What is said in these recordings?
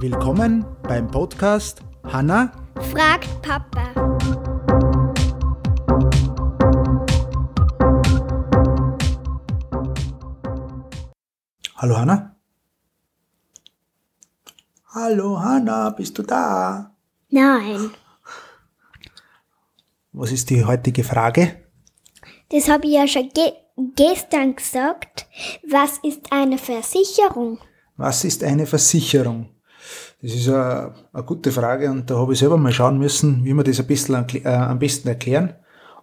Willkommen beim Podcast Hanna fragt Papa. Hallo Hanna? Hallo Hanna, bist du da? Nein, Was ist die heutige Frage? das habe ich ja schon ge gestern gesagt. Was ist eine Versicherung? Was ist eine Versicherung? Das ist eine, gute Frage und da habe ich selber mal schauen müssen, wie wir das ein bisschen äh, am besten erklären.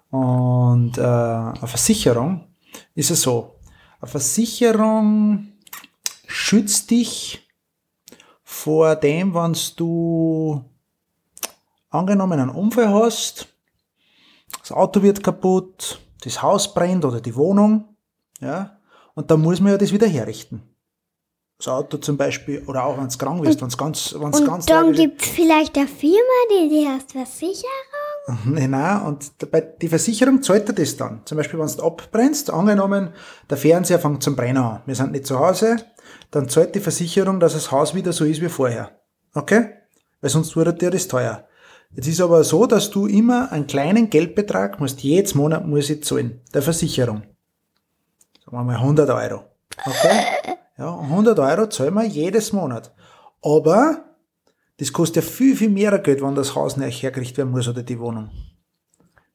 Und äh, eine Versicherung ist es so. Eine Versicherung schützt dich vor dem, wenn du angenommen einen Unfall hast, das Auto wird kaputt, das Haus brennt oder die Wohnung, ja, und dann muss man ja das wieder herrichten. Das Auto zum Beispiel, oder auch wenn es krank ist, wenn es ganz, wenn es ganz Und dann gibt es vielleicht eine Firma, die die heißt Versicherung. Nein, nein, und bei, die Versicherung zahlt dir das dann. Zum Beispiel, wenn du abbrennst, angenommen, der Fernseher fängt zum Brennen an. Wir sind nicht zu Hause, dann zahlt die Versicherung, dass das Haus wieder so ist wie vorher. Okay? Weil sonst wurde dir das teuer. Jetzt ist aber so, dass du immer einen kleinen Geldbetrag musst, jedes Monat muss ich zahlen, der Versicherung. Sagen wir mal 100 Euro. Okay? Ja, 100 Euro zahlen wir jedes Monat. Aber das kostet ja viel, viel mehr Geld, wenn das Haus nicht hergerichtet werden muss oder die Wohnung.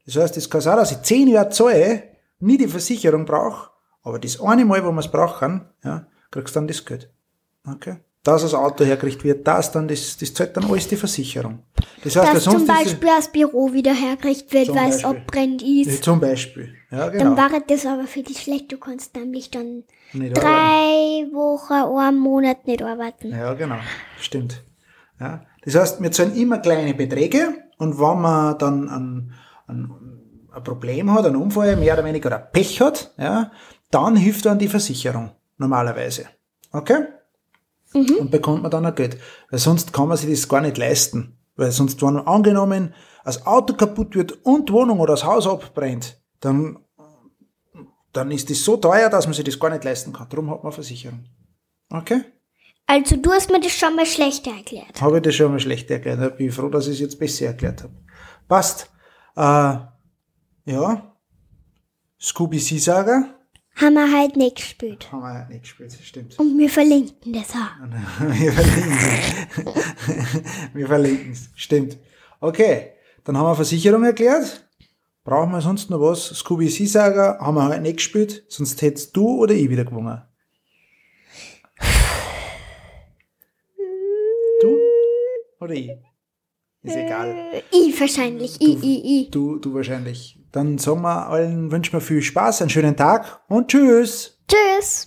Das heißt, das kann sein, dass ich 10 Jahre zahle, nie die Versicherung brauche, aber das eine Mal, wo man es brauchen, ja, kriegst du dann das Geld. Okay? Dass das Auto hergerichtet wird, das dann, das, das zahlt dann alles die Versicherung. Das heißt, ja, Dass zum Beispiel das Büro wieder hergerichtet wird, weil es abbrennt ist. zum Beispiel. Ja, Dann genau. war das aber für dich schlecht. Du kannst nämlich dann Nicht arbeiten. drei Wochen, einen Monat nicht arbeiten. Ja, genau. Stimmt. Ja. Das heißt, wir zahlen immer kleine Beträge und wenn man dann ein, ein, ein Problem hat, einen Unfall, mehr oder weniger oder Pech hat, ja, dann hilft dann die Versicherung normalerweise. Okay? Und bekommt man dann auch Geld. Weil sonst kann man sich das gar nicht leisten. Weil sonst, wenn angenommen, das Auto kaputt wird und Wohnung oder das Haus abbrennt, dann, dann ist das so teuer, dass man sich das gar nicht leisten kann. Darum hat man Versicherung. Okay? Also du hast mir das schon mal schlechter erklärt. Habe ich das schon mal schlecht erklärt. Da bin ich froh, dass ich es jetzt besser erklärt habe. Passt. Äh, ja. Scooby Seasager Haben wir halt nicht gespielt. haben wir nicht gespielt, das stimmt. Und wir verlinken das auch. Wir verlinken Wir verlinken es. Stimmt. Okay. Dann haben wir Versicherung erklärt. Brauchen wir sonst noch was? Scooby Seasager haben wir halt nicht gespielt, sonst hättest du oder ich wieder gewonnen. Du oder ich? Ist egal. Äh, I wahrscheinlich. I, I, I. Du, du wahrscheinlich. Dann sagen wir allen, wünschen wir viel Spaß, einen schönen Tag und tschüss. Tschüss.